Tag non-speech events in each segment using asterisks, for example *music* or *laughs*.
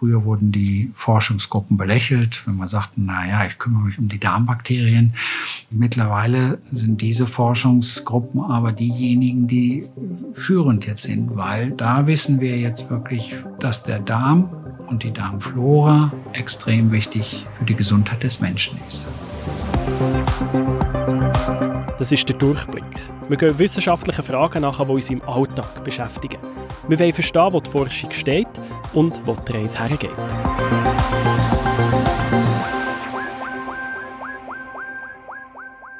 Früher wurden die Forschungsgruppen belächelt, wenn man sagte, na ja, ich kümmere mich um die Darmbakterien. Mittlerweile sind diese Forschungsgruppen aber diejenigen, die führend jetzt sind, weil da wissen wir jetzt wirklich, dass der Darm und die Darmflora extrem wichtig für die Gesundheit des Menschen ist. Das ist der Durchblick. Wir gehen wissenschaftlichen Fragen nach, die uns im Alltag beschäftigen. Wir wollen verstehen, wo die Forschung steht und wo die Reise hergeht.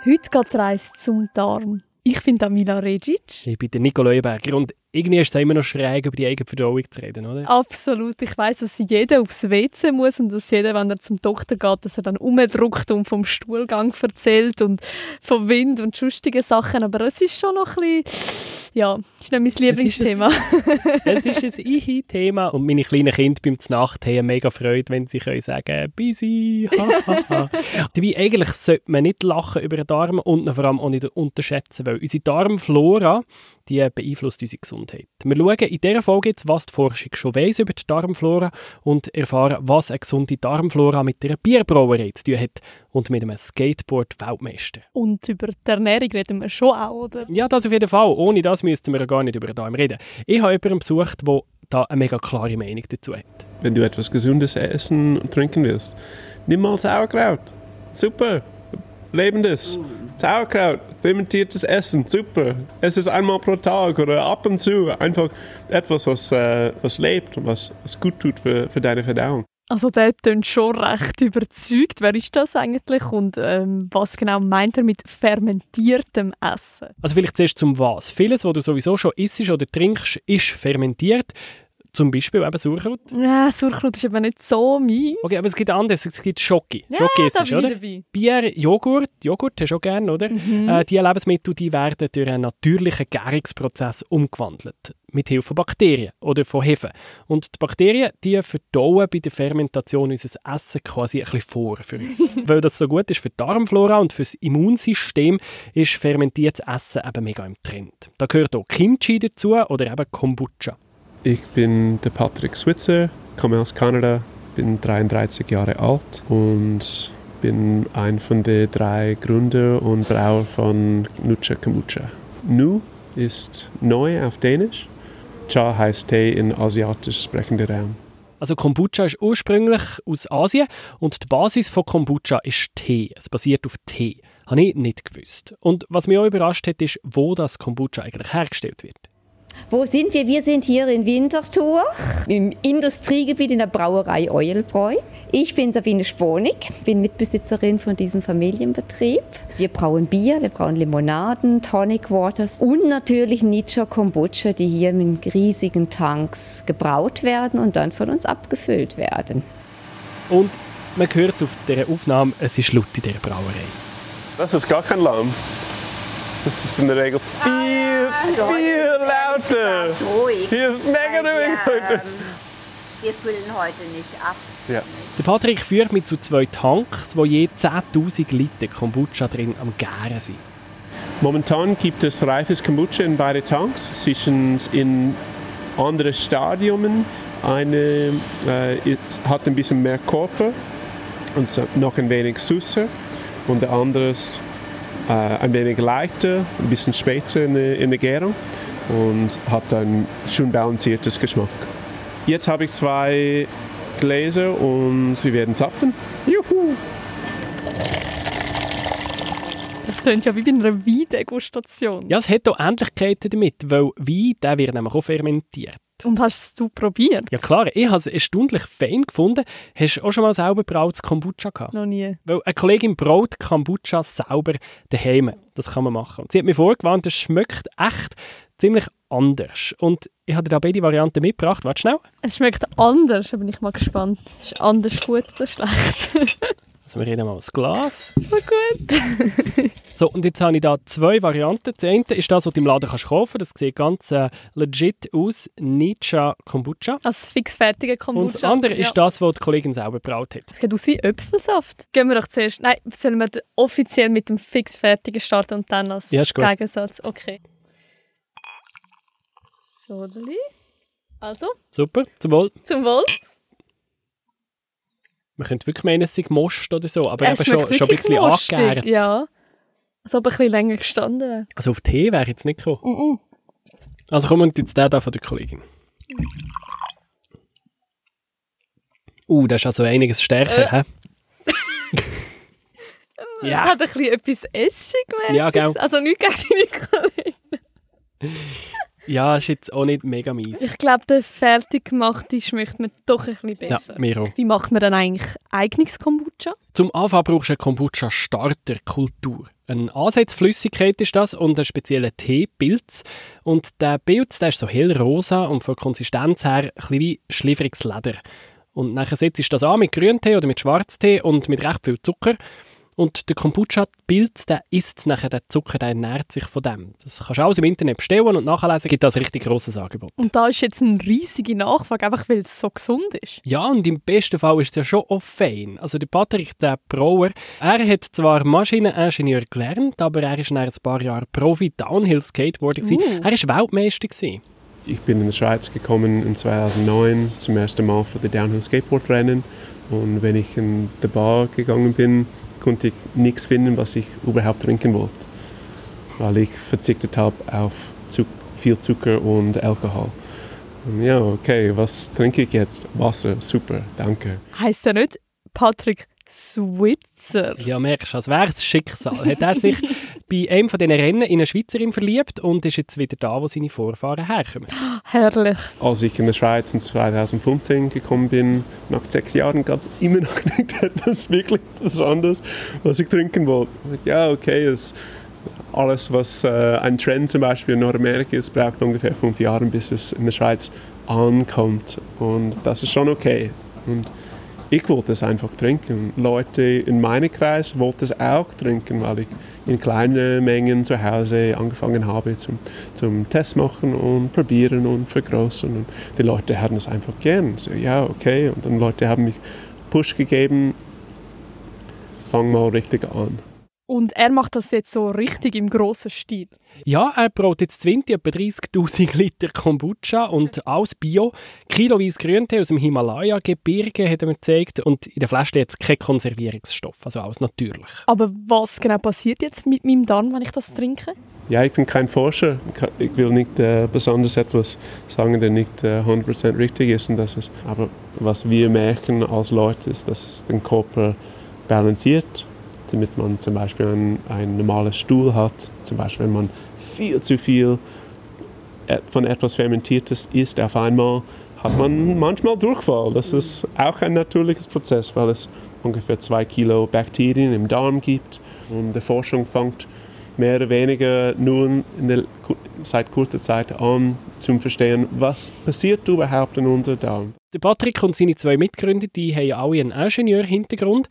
Heute geht die Reise zum Darm. Ich bin Damila Regic. Ich bin der Nico Leuenberger und irgendwie ist es immer noch schräg, über die eigene Verdauung zu reden, oder? Absolut. Ich weiß, dass jeder aufs WC muss und dass jeder, wenn er zum Doktor geht, dass er dann umdruckt und vom Stuhlgang erzählt und vom Wind und sonstigen Sachen. Aber es ist schon noch ein bisschen, ja, ist nicht mein Lieblingsthema. Es ist ein Ich-Thema *laughs* und meine kleinen Kinder beim Znacht haben mega Freude, wenn sie können sagen «Busy!» *laughs* Dabei eigentlich sollte man nicht lachen über den Darm und vor allem auch nicht unterschätzen, weil unsere Darmflora, die beeinflusst unsere Gesundheit. Wir schauen in dieser Folge jetzt, was die Forschung schon weiss über die Darmflora und erfahren, was eine gesunde Darmflora mit einer Bierbrauerei zu tun hat und mit einem Skateboard-Weltmeister. Und über die Ernährung reden wir schon auch, oder? Ja, das auf jeden Fall. Ohne das müssten wir gar nicht über den Darm reden. Ich habe jemanden besucht, der da eine mega klare Meinung dazu hat. Wenn du etwas Gesundes essen und trinken willst, nimm mal Sauerkraut. Super. Lebendes. Sauerkraut, fermentiertes Essen, super. Es ist einmal pro Tag oder ab und zu einfach etwas, was, äh, was lebt und was, was gut tut für, für deine Verdauung. Also der klingt schon recht überzeugt. Wer ist das eigentlich und ähm, was genau meint er mit fermentiertem Essen? Also vielleicht zuerst zum Was. Vieles, was du sowieso schon isst oder trinkst, ist fermentiert. Zum Beispiel eben Sauerkraut. Ja, Sauerkraut ist aber nicht so meins. Okay, aber es gibt anderes. Es gibt Schoki. Ja, Schoki ist ich oder? dabei. Bier, Joghurt. Joghurt hast du auch gerne, oder? Mhm. Äh, die Lebensmittel die werden durch einen natürlichen Gärungsprozess umgewandelt. Mit Hilfe von Bakterien oder von Hefen. Und die Bakterien die verdauen bei der Fermentation unser Essen quasi ein bisschen vor für uns. *laughs* Weil das so gut ist für die Darmflora und für das Immunsystem, ist fermentiertes Essen eben mega im Trend. Da gehört auch Kimchi dazu oder eben Kombucha. Ich bin der Patrick Switzer, komme aus Kanada, bin 33 Jahre alt und bin ein von den drei Gründer und Brauer von Nucha Kombucha. Nu ist neu auf Dänisch. Cha heißt Tee in asiatisch sprechender Raum. Also Kombucha ist ursprünglich aus Asien und die Basis von Kombucha ist Tee. Es basiert auf Tee. Habe ich nicht gewusst. Und was mich auch überrascht hat, ist, wo das Kombucha eigentlich hergestellt wird. Wo sind wir? Wir sind hier in Winterthur im Industriegebiet in der Brauerei Euelbräu. Ich bin Sabine Sponig, bin Mitbesitzerin von diesem Familienbetrieb. Wir brauen Bier, wir brauen Limonaden, Tonic Waters und natürlich Nietzsche Kombucha, die hier in riesigen Tanks gebraut werden und dann von uns abgefüllt werden. Und man hört es auf dieser Aufnahme, es ist laut in dieser Brauerei. Das ist gar kein Lärm. Das ist in der Regel viel, viel lauter. Ruhig. Hier ist mega ruhig wir, heute. ähm, wir füllen heute nicht ab. Ja. Der Patrick führt mich zu zwei Tanks, wo je 10'000 Liter Kombucha drin am Gären sind. Momentan gibt es reifes Kombucha in beide Tanks. Sie sind in anderen Stadien. Eine äh, ist, hat ein bisschen mehr Körper und noch ein wenig süßer. Und der andere ist äh, ein wenig leichter, ein bisschen später in der, in der Gärung und hat ein schön balanciertes Geschmack. Jetzt habe ich zwei Gläser und wir werden zapfen. Juhu! Das klingt ja wie bei einer Weindegustation. Ja, es hat auch Ähnlichkeiten damit, weil Wein der wird nämlich auch fermentiert. Und hast du probiert? Ja klar, ich habe es erstaunlich fein gefunden. Hast du auch schon mal selber brautes Kombucha gehabt? Noch nie. Weil eine Kollegin braut Kombucha selber daheim. Das kann man machen. Und sie hat mir vorgewarnt, es schmeckt echt ziemlich anders. Und ich habe dir da beide Varianten mitgebracht. Warte schnell. Es schmeckt anders, da bin ich mal gespannt. Ist anders gut oder schlecht? *laughs* Also wir reden mal das Glas. so gut. *laughs* So, und jetzt habe ich da zwei Varianten. Das eine ist das, was du im Laden kannst kaufen kannst. Das sieht ganz äh, legit aus. Nietzsche Kombucha. Als fixfertige Kombucha. Und das andere ja. ist das, was die Kollegin selber gebraut hat. Es sieht aus wie Äpfelsaft. Gehen wir doch zuerst. Nein, sollen wir offiziell mit dem fixfertigen starten und dann als Ja. Gegensatz. Okay. So, Deli. Also, Super, zum Wohl. zum Wohl. Man könnte wirklich meinen, es sei Most oder so, aber Es eben schon, schon ein bisschen mostig, angegärt. Ja. Als ob ein bisschen länger gestanden wäre. Also auf Tee wäre ich jetzt nicht gekommen. Also kommen wir jetzt der da von der Kollegin. Uh, das ist also einiges stärker, hä? *laughs* Es ja, hat ein bisschen etwas Essigmäßiges. Ja, gell. Also nicht gegen deine Kollegin. Ja, ist jetzt auch nicht mega mies. Ich glaube, der fertig gemachte schmeckt mir doch ein bisschen Ja, besser. mir auch. Wie macht man dann eigentlich eigenes Kombucha? Zum Anfang brauchst du eine Kombucha-Starter-Kultur. Eine Ansatzflüssigkeit ist das und einen speziellen Teepilz. Und der Pilz der ist so hellrosa und von der Konsistenz her ein bisschen wie schliffriges Leder. Und nachher setzt du das an mit Grüntee oder mit Schwarztee und mit recht viel Zucker. Und der Kombucha-Pilz, der isst nachher den Zucker, der ernährt sich von dem. Das kannst du alles im Internet bestellen und nachlesen, gibt das ein richtig grosses Angebot. Und da ist jetzt eine riesige Nachfrage, einfach weil es so gesund ist. Ja, und im besten Fall ist es ja schon auch fein. Also der Patrick, der Brauer, er hat zwar Maschineningenieur gelernt, aber er ist nach ein paar Jahren Profi Downhill-Skateboarder. gewesen. Uh. Er war Weltmeister. Gewesen. Ich bin in die Schweiz gekommen in 2009 zum ersten Mal für die Downhill Skateboard Rennen und wenn ich in die Bar gegangen bin, konnte ich nichts finden, was ich überhaupt trinken wollte, weil ich verzichtet habe auf zu viel Zucker und Alkohol. Und ja, okay, was trinke ich jetzt? Wasser, super, danke. Heißt ja nicht Patrick Switzer. Ja, merkst du, als wäre es Schicksal. Hat er sich *laughs* bei einem von diesen Rennen in eine Schweizerin verliebt und ist jetzt wieder da, wo seine Vorfahren herkommen. Herrlich. Als ich in der Schweiz in 2015 gekommen bin, nach sechs Jahren gab es immer noch *laughs* nicht etwas wirklich Besonderes, was ich trinken wollte. Ja, okay, es, alles, was äh, ein Trend zum Beispiel in Nordamerika ist, braucht ungefähr fünf Jahre, bis es in der Schweiz ankommt. Und das ist schon okay. Und ich wollte es einfach trinken. Leute in meinem Kreis wollten es auch trinken, weil ich in kleinen Mengen zu Hause angefangen habe zum, zum Test machen und probieren und vergrößern. Und die Leute hatten es einfach gern. So, ja, okay. Und dann Leute haben mich Push gegeben, fang mal richtig an. Und er macht das jetzt so richtig im grossen Stil. Ja, er braucht jetzt 20 etwa 30'000 Liter Kombucha und alles Bio. Kiloweise Grüntee aus dem Himalaya-Gebirge hat er mir gezeigt und in der Flasche jetzt kein Konservierungsstoff, also alles natürlich. Aber was genau passiert jetzt mit meinem Darm, wenn ich das trinke? Ja, ich bin kein Forscher. Ich will nicht äh, besonders etwas sagen, der nicht äh, 100% richtig ist. Und das ist. Aber was wir merken als Leute ist, dass es den Körper balanciert, damit man zum Beispiel einen, einen normalen Stuhl hat. Zum Beispiel, wenn man viel zu viel e- von etwas Fermentiertes isst auf einmal, hat man manchmal Durchfall. Das ist auch ein natürliches Prozess, weil es ungefähr zwei Kilo Bakterien im Darm gibt. Und die Forschung fängt mehr oder weniger nur in der, seit kurzer Zeit an, zu verstehen, was passiert überhaupt in unserem Darm. Der Patrick und seine zwei Mitgründer, die haben alle einen Ingenieurhintergrund.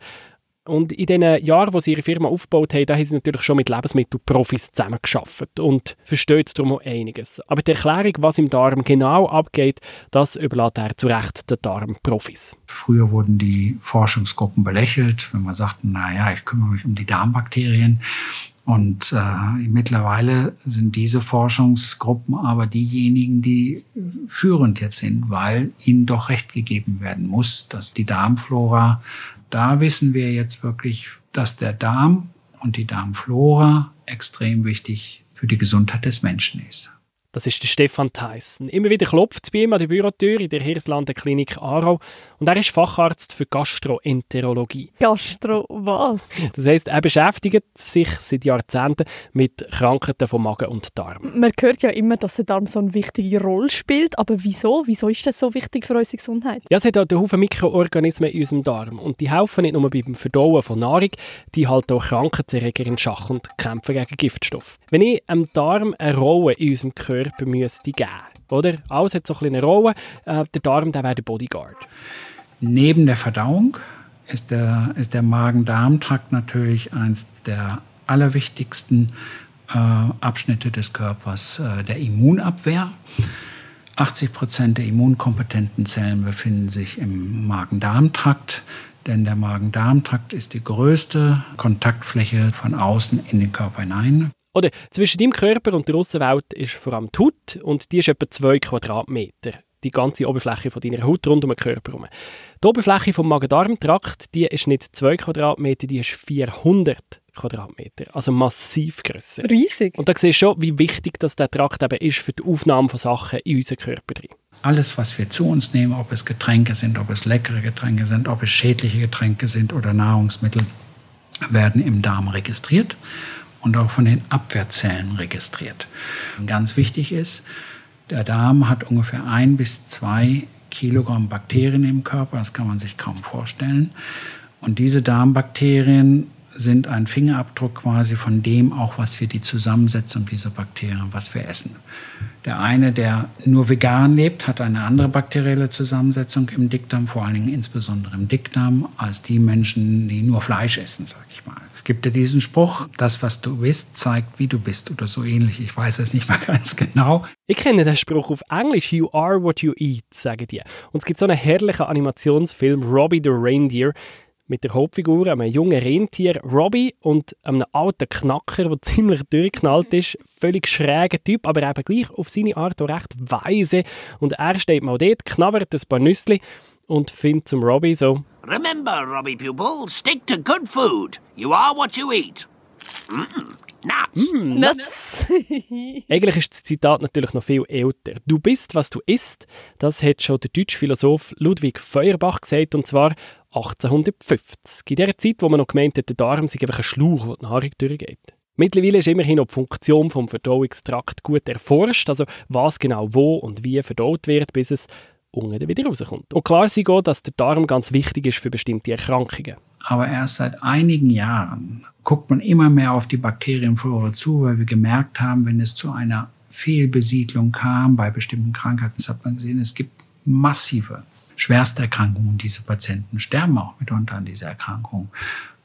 Und in den Jahren, wo sie ihre Firma aufgebaut haben, da haben sie natürlich schon mit Lebensmittelprofis zusammengearbeitet und verstehen darum auch einiges. Aber die Erklärung, was im Darm genau abgeht, das überlässt er zu Recht den Darmprofis. Früher wurden die Forschungsgruppen belächelt, wenn man sagte, na ja, ich kümmere mich um die Darmbakterien. Und äh, mittlerweile sind diese Forschungsgruppen aber diejenigen, die führend jetzt sind, weil ihnen doch recht gegeben werden muss, dass die Darmflora, da wissen wir jetzt wirklich, dass der Darm und die Darmflora extrem wichtig für die Gesundheit des Menschen ist. Das ist der Stefan Theissen. Immer wieder klopft es bei ihm an die Bürotür in der Hirslanden Klinik Aarau und er ist Facharzt für Gastroenterologie. Gastro was? Das heißt, er beschäftigt sich seit Jahrzehnten mit Krankheiten von Magen und Darm. Man hört ja immer, dass der Darm so eine wichtige Rolle spielt. Aber wieso? Wieso ist das so wichtig für unsere Gesundheit? Ja, es hat einen Haufen Mikroorganismen in unserem Darm und die helfen nicht nur beim Verdauen von Nahrung, die halten auch Krankheitserreger in Schach und kämpfen gegen Giftstoffe. Wenn ich einem Darm eine Rolle in unserem Körper müsste geben, oder? Alles hat so ein eine Rolle. Äh, der Darm, der wäre der Bodyguard. Neben der Verdauung ist der, ist der Magen-Darm-Trakt natürlich eines der allerwichtigsten äh, Abschnitte des Körpers äh, der Immunabwehr. 80 Prozent der immunkompetenten Zellen befinden sich im Magen-Darm-Trakt, denn der Magen-Darm-Trakt ist die größte Kontaktfläche von außen in den Körper hinein. Oder zwischen deinem Körper und der Außenwelt ist vor allem die Haut und die ist etwa 2 Quadratmeter. die ganze Oberfläche von deiner Haut rund um den Körper herum. Die Oberfläche vom Magen-Darm-Trakt, die ist nicht 2 Quadratmeter, die ist 400 Quadratmeter. Also massiv grösser. Riesig. Und da siehst du schon, wie wichtig dass der Trakt eben ist für die Aufnahme von Sachen in unseren Körper drin. Alles, was wir zu uns nehmen, ob es Getränke sind, ob es leckere Getränke sind, ob es schädliche Getränke sind oder Nahrungsmittel, werden im Darm registriert und auch von den Abwehrzellen registriert. Ganz wichtig ist, der Darm hat ungefähr ein bis zwei Kilogramm Bakterien im Körper, das kann man sich kaum vorstellen. Und diese Darmbakterien sind ein Fingerabdruck quasi von dem auch, was wir die Zusammensetzung dieser Bakterien, was wir essen. Der eine, der nur vegan lebt, hat eine andere bakterielle Zusammensetzung im Dickdarm, vor allen Dingen insbesondere im Dickdarm, als die Menschen, die nur Fleisch essen, sag ich mal. Es gibt ja diesen Spruch, das, was du bist, zeigt, wie du bist oder so ähnlich. Ich weiß es nicht mal *laughs* ganz genau. Ich kenne den Spruch auf Englisch, You are what you eat, sagen die. Und es gibt so einen herrlichen Animationsfilm, Robbie the Reindeer, mit der Hauptfigur, einem jungen Rentier Robbie und einem alten Knacker, der *laughs* ziemlich durchgeknallt ist. Völlig schräger Typ, aber eben gleich auf seine Art auch recht weise. Und er steht mal dort, knabbert ein paar Nüsse und findet zum Robbie so Remember, Robbie Pupil, stick to good food. You are what you eat. Mm, nuts. Nuts. *laughs* Eigentlich ist das Zitat natürlich noch viel älter. Du bist, was du isst. Das hat schon der deutsche Philosoph Ludwig Feuerbach gesagt, und zwar 1850. In der Zeit, wo man noch gemeint hat, der Darm sei einfach ein Schlauch, der die Nahrung durchgeht. Mittlerweile ist immerhin noch die Funktion vom Verdauungstrakt gut erforscht, also was genau wo und wie verdaut wird, bis es unten wieder rauskommt. Und klar sei auch, dass der Darm ganz wichtig ist für bestimmte Erkrankungen. Aber erst seit einigen Jahren guckt man immer mehr auf die Bakterienflora zu, weil wir gemerkt haben, wenn es zu einer Fehlbesiedlung kam bei bestimmten Krankheiten, das hat man gesehen, es gibt massive Schwersterkrankungen. Diese Patienten sterben auch mitunter an dieser Erkrankung.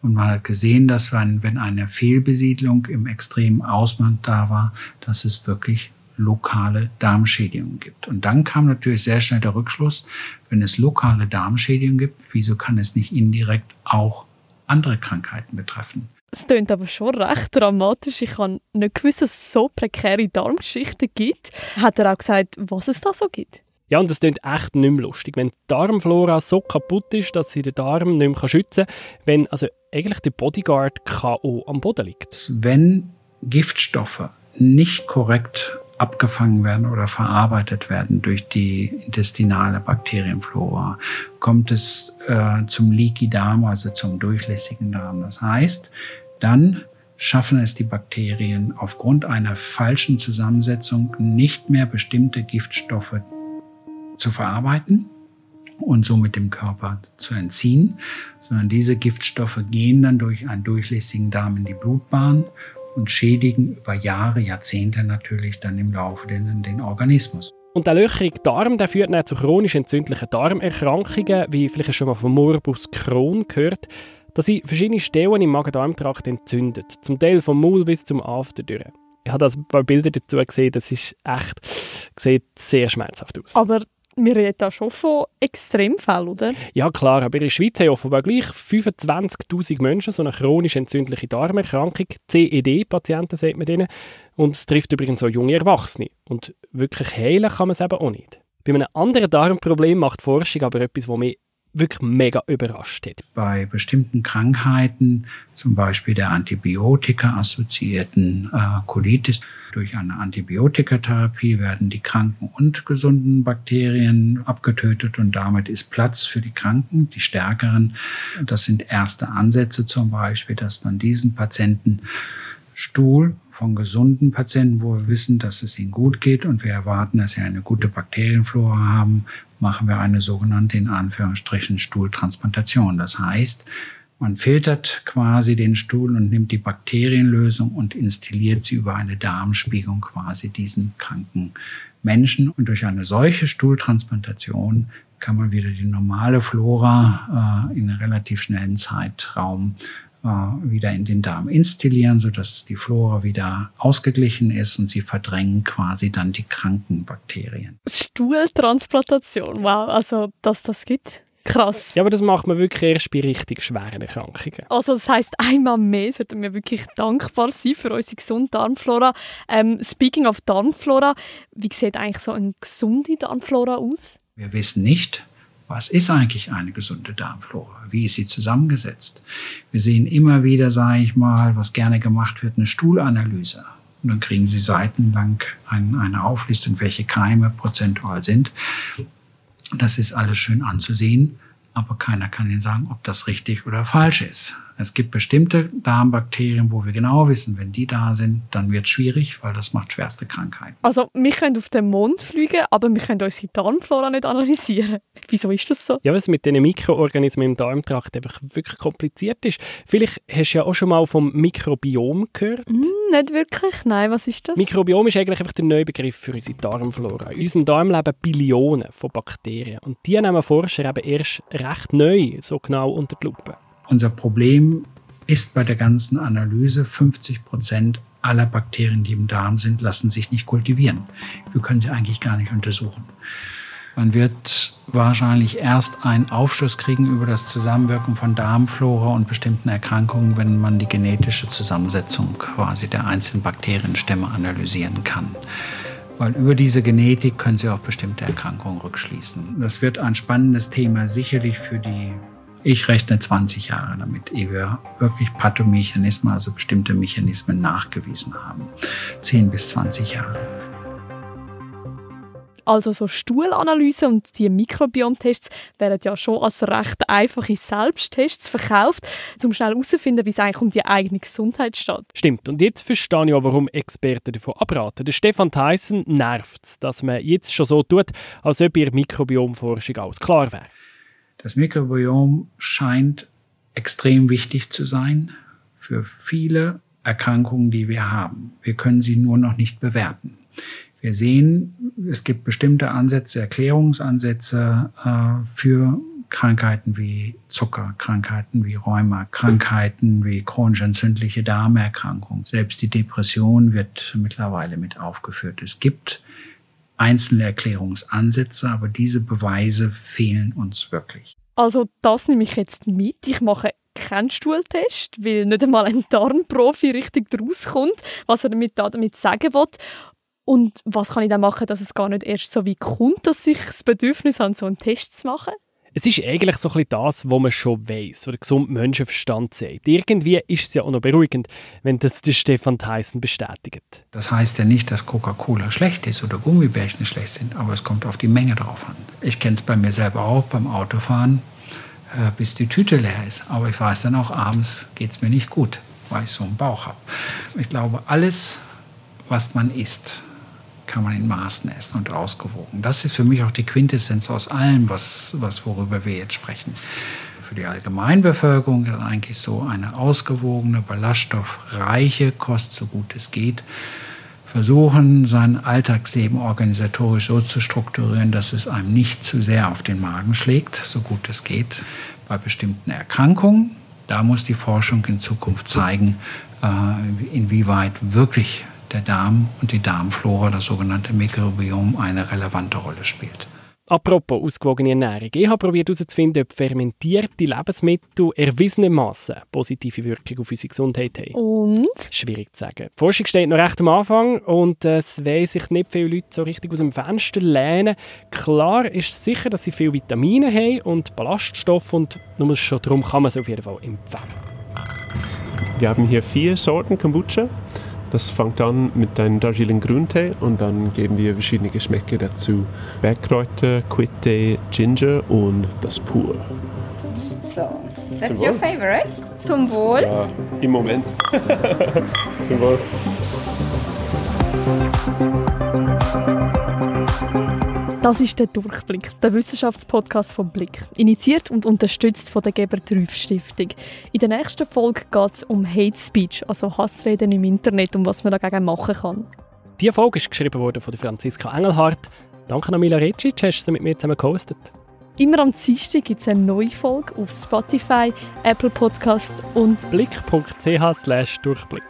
Und man hat gesehen, dass wenn, wenn eine Fehlbesiedlung im extremen Ausmaß da war, dass es wirklich lokale Darmschädigungen gibt. Und dann kam natürlich sehr schnell der Rückschluss, wenn es lokale Darmschädigungen gibt, wieso kann es nicht indirekt auch andere Krankheiten betreffen? Es klingt aber schon recht dramatisch. Ich habe nicht gewusst, dass es so prekäre Darmgeschichten gibt. Hat er auch gesagt, was es da so gibt? Ja, und das klingt echt nicht mehr lustig. Wenn die Darmflora so kaputt ist, dass sie den Darm nicht mehr schützen kann, wenn also eigentlich der Bodyguard K.O. am Boden liegt. Wenn Giftstoffe nicht korrekt abgefangen werden oder verarbeitet werden durch die intestinale Bakterienflora, kommt es äh, zum Leaky Darm, also zum durchlässigen Darm. Das heißt, dann schaffen es die Bakterien aufgrund einer falschen Zusammensetzung nicht mehr bestimmte Giftstoffe zu verarbeiten und somit dem Körper zu entziehen, sondern diese Giftstoffe gehen dann durch einen durchlässigen Darm in die Blutbahn und schädigen über Jahre, Jahrzehnte natürlich dann im Laufe den, den Organismus. Und der löchrige Darm der führt dann zu chronisch entzündlichen Darmerkrankungen, wie vielleicht schon mal von Morbus Crohn gehört. Da sind verschiedene Stellen im Magen-Darm-Trakt entzündet, zum Teil vom Maul bis zum After durch. Ich habe das ein paar Bilder dazu gesehen, das ist echt, sieht sehr schmerzhaft aus. Aber wir reden da schon von Extremfällen, oder? Ja klar, aber in der Schweiz haben offenbar gleich 25'000 Menschen so eine chronisch entzündliche Darmerkrankung, CED-Patienten sagt man denen, und es trifft übrigens auch junge Erwachsene. Und wirklich heilen kann man es eben auch nicht. Bei einem anderen Darmproblem macht Forschung aber etwas, was mich wirklich mega überrascht hat. Bei bestimmten Krankheiten, zum Beispiel der Antibiotika-assoziierten äh, Colitis, durch eine Antibiotikatherapie werden die kranken und gesunden Bakterien abgetötet und damit ist Platz für die Kranken, die stärkeren. Das sind erste Ansätze zum Beispiel, dass man diesen Patienten Stuhl von gesunden Patienten, wo wir wissen, dass es ihnen gut geht und wir erwarten, dass sie eine gute Bakterienflora haben, machen wir eine sogenannte in Anführungsstrichen Stuhltransplantation. Das heißt, man filtert quasi den Stuhl und nimmt die Bakterienlösung und instilliert sie über eine Darmspiegelung quasi diesen kranken Menschen. Und durch eine solche Stuhltransplantation kann man wieder die normale Flora äh, in einem relativ schnellen Zeitraum wieder in den Darm instillieren, sodass die Flora wieder ausgeglichen ist und sie verdrängen quasi dann die kranken Bakterien. Stuhltransplantation, wow, also dass das gibt, Krass. Ja, aber das macht man wirklich erst bei richtig schweren Erkrankungen. Also das heisst, einmal mehr sollten wir wirklich dankbar sein für unsere gesunde Darmflora. Ähm, speaking of Darmflora, wie sieht eigentlich so eine gesunde Darmflora aus? Wir wissen nicht, was ist eigentlich eine gesunde Darmflora? Wie ist sie zusammengesetzt? Wir sehen immer wieder, sage ich mal, was gerne gemacht wird, eine Stuhlanalyse. Und dann kriegen Sie seitenlang ein, eine Auflistung, welche Keime prozentual sind. Das ist alles schön anzusehen, aber keiner kann Ihnen sagen, ob das richtig oder falsch ist. Es gibt bestimmte Darmbakterien, wo wir genau wissen, wenn die da sind, dann wird es schwierig, weil das macht schwerste Krankheiten. Also wir können auf den Mond fliegen, aber wir können unsere Darmflora nicht analysieren. *laughs* Wieso ist das so? Ja, was mit diesen Mikroorganismen im Darmtrakt einfach wirklich kompliziert ist. Vielleicht hast du ja auch schon mal vom Mikrobiom gehört. Hm, nicht wirklich. Nein, was ist das? Mikrobiom ist eigentlich einfach der neue Begriff für unsere Darmflora. In unserem Darm leben Billionen von Bakterien. Und die nehmen Forscher eben erst recht neu so genau unter die Lupe. Unser Problem ist bei der ganzen Analyse, 50 Prozent aller Bakterien, die im Darm sind, lassen sich nicht kultivieren. Wir können sie eigentlich gar nicht untersuchen. Man wird wahrscheinlich erst einen Aufschluss kriegen über das Zusammenwirken von Darmflora und bestimmten Erkrankungen, wenn man die genetische Zusammensetzung quasi der einzelnen Bakterienstämme analysieren kann. Weil über diese Genetik können Sie auf bestimmte Erkrankungen rückschließen. Das wird ein spannendes Thema sicherlich für die ich rechne 20 Jahre damit, ehe wir wirklich Pathomechanismen, also bestimmte Mechanismen nachgewiesen haben. 10 bis 20 Jahre. Also so Stuhlanalyse und die Mikrobiomtests werden ja schon als recht einfache Selbsttests verkauft, um schnell herauszufinden, wie es eigentlich um die eigene Gesundheit steht. Stimmt. Und jetzt verstehe ich auch, warum Experten davon abraten. Der Stefan Theissen nervt es, dass man jetzt schon so tut, als ob ihr Mikrobiomforschung alles klar wäre. Das Mikrobiom scheint extrem wichtig zu sein für viele Erkrankungen, die wir haben. Wir können sie nur noch nicht bewerten. Wir sehen, es gibt bestimmte Ansätze, Erklärungsansätze äh, für Krankheiten wie Zucker, Krankheiten wie Rheuma, Krankheiten wie chronisch entzündliche Darmerkrankungen. Selbst die Depression wird mittlerweile mit aufgeführt. Es gibt einzelne Erklärungsansätze, aber diese Beweise fehlen uns wirklich. Also das nehme ich jetzt mit. Ich mache keinen Stuhltest, weil nicht einmal ein Darmprofi richtig rauskommt, was er damit, damit sagen will. Und was kann ich dann machen, dass es gar nicht erst so weit kommt, dass ich das Bedürfnis habe, so einen Test zu machen? Es ist eigentlich so ein bisschen das, was man schon weiß, oder gesund Menschenverstand sagt. Irgendwie ist es ja auch noch beruhigend, wenn das der Stefan Theissen bestätigt. Das heißt ja nicht, dass Coca-Cola schlecht ist oder Gummibärchen schlecht sind, aber es kommt auf die Menge drauf an. Ich kenne es bei mir selber auch beim Autofahren, äh, bis die Tüte leer ist. Aber ich weiß dann auch, abends geht es mir nicht gut, weil ich so einen Bauch habe. Ich glaube, alles, was man isst, kann man in Maßen essen und ausgewogen. Das ist für mich auch die Quintessenz aus allem, was, was worüber wir jetzt sprechen. Für die Allgemeinbevölkerung ist eigentlich so eine ausgewogene, ballaststoffreiche Kost, so gut es geht. Versuchen, sein Alltagsleben organisatorisch so zu strukturieren, dass es einem nicht zu sehr auf den Magen schlägt, so gut es geht. Bei bestimmten Erkrankungen, da muss die Forschung in Zukunft zeigen, äh, inwieweit wirklich der Darm und die Darmflora, das sogenannte Mikrobiom, eine relevante Rolle spielt. Apropos ausgewogene Ernährung. Ich habe probiert herauszufinden, ob fermentierte Lebensmittel erwiesenermaßen positive Wirkung auf unsere Gesundheit haben. Und? Schwierig zu sagen. Die Forschung steht noch recht am Anfang und es wollen sich nicht viele Leute so richtig aus dem Fenster lehnen. Klar ist sicher, dass sie viele Vitamine haben und Ballaststoffe und nur schon darum kann man es auf jeden Fall empfehlen. Wir haben hier vier Sorten Kombucha. Das fängt an mit einem Darjeeling Grüntee und dann geben wir verschiedene Geschmäcke dazu. Bergkräuter, Quitte, Ginger und das Pur. So, that's your favorite? Zum Wohl. Ja, im Moment. *laughs* Zum Wohl. Das ist der Durchblick, der Wissenschaftspodcast vom Blick. Initiiert und unterstützt von der Geber Trüff Stiftung. In der nächsten Folge geht es um Hate Speech, also Hassreden im Internet und was man dagegen machen kann. Diese Folge ist geschrieben worden von Franziska Engelhardt. Danke an Mila Recic, hast du mit mir zusammen gehostet. Immer am Dienstag gibt es eine neue Folge auf Spotify, Apple Podcast und blick.ch/durchblick.